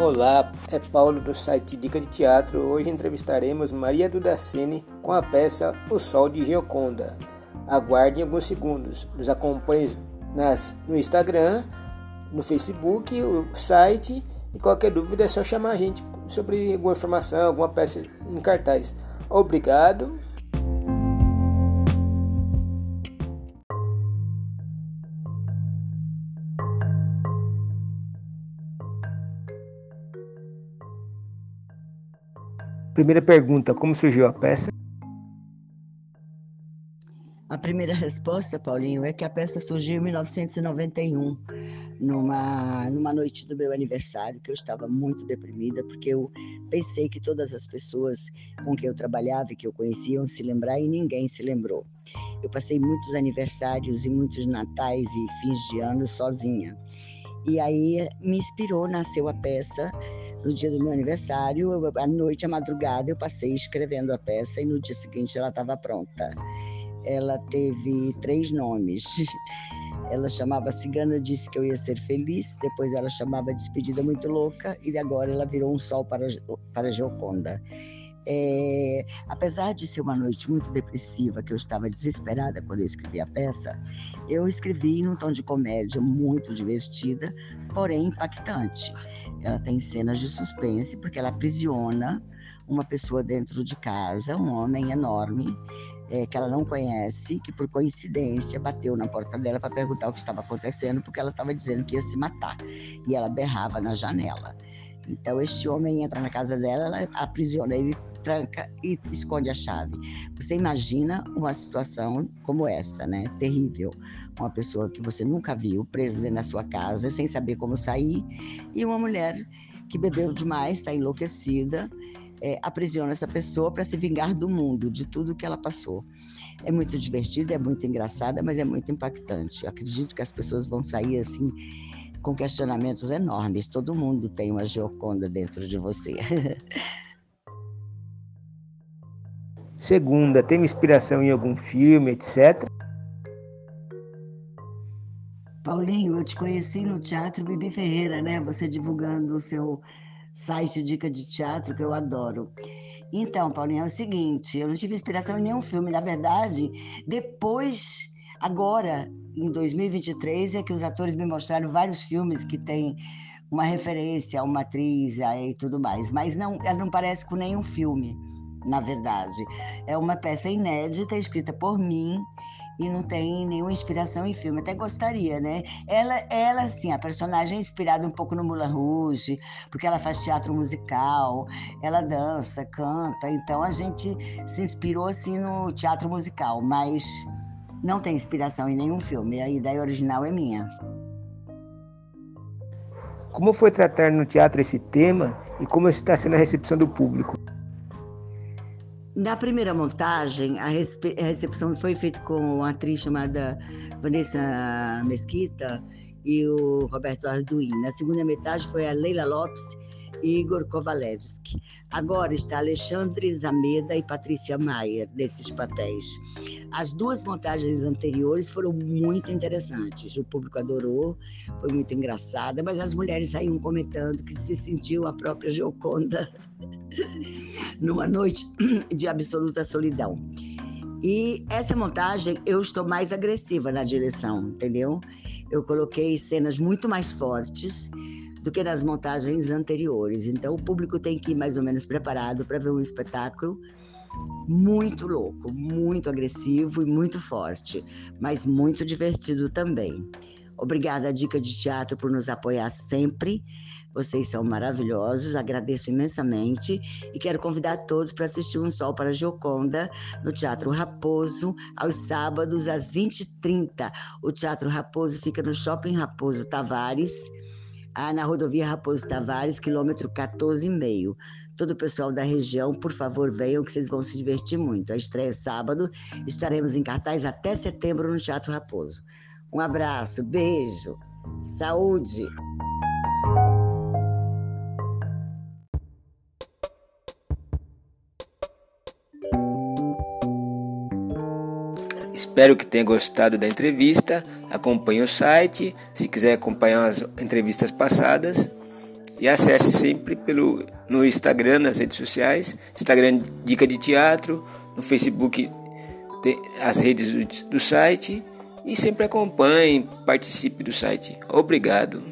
Olá, é Paulo do site Dica de Teatro. Hoje entrevistaremos Maria Dudacene com a peça O Sol de Gioconda. Aguardem alguns segundos. Nos acompanhe nas, no Instagram, no Facebook, o site e qualquer dúvida é só chamar a gente sobre alguma informação, alguma peça em cartaz. Obrigado. Primeira pergunta: como surgiu a peça? A primeira resposta, Paulinho, é que a peça surgiu em 1991, numa, numa noite do meu aniversário, que eu estava muito deprimida, porque eu pensei que todas as pessoas com quem eu trabalhava e que eu conhecia iam se lembrar e ninguém se lembrou. Eu passei muitos aniversários e muitos natais e fins de ano sozinha. E aí me inspirou, nasceu a peça no dia do meu aniversário, eu, à noite, à madrugada, eu passei escrevendo a peça e no dia seguinte ela estava pronta. Ela teve três nomes. Ela chamava Cigana Disse que eu ia ser feliz, depois ela chamava Despedida Muito Louca e agora ela virou um sol para, para Gioconda. É, apesar de ser uma noite muito depressiva, que eu estava desesperada quando eu escrevi a peça, eu escrevi num tom de comédia muito divertida, porém impactante. Ela tem cenas de suspense, porque ela aprisiona uma pessoa dentro de casa, um homem enorme, é, que ela não conhece, que por coincidência bateu na porta dela para perguntar o que estava acontecendo, porque ela estava dizendo que ia se matar. E ela berrava na janela. Então, este homem entra na casa dela, ela aprisiona ele tranca e esconde a chave. Você imagina uma situação como essa, né? Terrível. Uma pessoa que você nunca viu presa dentro da sua casa, sem saber como sair, e uma mulher que bebeu demais, está enlouquecida, é, aprisiona essa pessoa para se vingar do mundo, de tudo que ela passou. É muito divertida, é muito engraçada, mas é muito impactante. Eu acredito que as pessoas vão sair assim com questionamentos enormes. Todo mundo tem uma Gioconda dentro de você. Segunda, teve inspiração em algum filme, etc. Paulinho, eu te conheci no Teatro Bibi Ferreira, né? Você divulgando o seu site Dica de Teatro, que eu adoro. Então, Paulinho, é o seguinte, eu não tive inspiração em nenhum filme. Na verdade, depois, agora, em 2023, é que os atores me mostraram vários filmes que têm uma referência a uma atriz e tudo mais. Mas não, ela não parece com nenhum filme na verdade. É uma peça inédita, escrita por mim e não tem nenhuma inspiração em filme. Até gostaria, né? Ela, ela assim, a personagem é inspirada um pouco no Moulin Rouge, porque ela faz teatro musical, ela dança, canta. Então a gente se inspirou assim no teatro musical, mas não tem inspiração em nenhum filme. A ideia original é minha. Como foi tratar no teatro esse tema e como está sendo a recepção do público? Na primeira montagem, a, recepção foi feita com uma atriz chamada Vanessa Mesquita e o Roberto Arduin. Na segunda metade foi a Leila Lopes Igor Kovalevski. Agora está Alexandre Zameda e Patrícia Maier nesses papéis. As duas montagens anteriores foram muito interessantes. O público adorou, foi muito engraçada, mas as mulheres saíam comentando que se sentiu a própria Gioconda numa noite de absoluta solidão. E essa montagem eu estou mais agressiva na direção, entendeu? Eu coloquei cenas muito mais fortes do que nas montagens anteriores. Então o público tem que ir mais ou menos preparado para ver um espetáculo muito louco, muito agressivo e muito forte, mas muito divertido também. Obrigada à Dica de Teatro por nos apoiar sempre. Vocês são maravilhosos, agradeço imensamente e quero convidar todos para assistir Um Sol para Gioconda no Teatro Raposo, aos sábados às 20h30. O Teatro Raposo fica no Shopping Raposo Tavares, ah, na rodovia Raposo Tavares, quilômetro 14,5. Todo o pessoal da região, por favor, venham que vocês vão se divertir muito. A estreia é sábado, estaremos em cartaz até setembro no Teatro Raposo. Um abraço, beijo, saúde. Espero que tenha gostado da entrevista. Acompanhe o site. Se quiser acompanhar as entrevistas passadas. E acesse sempre pelo, no Instagram, nas redes sociais, Instagram Dica de Teatro, no Facebook as redes do, do site e sempre acompanhe, participe do site. Obrigado.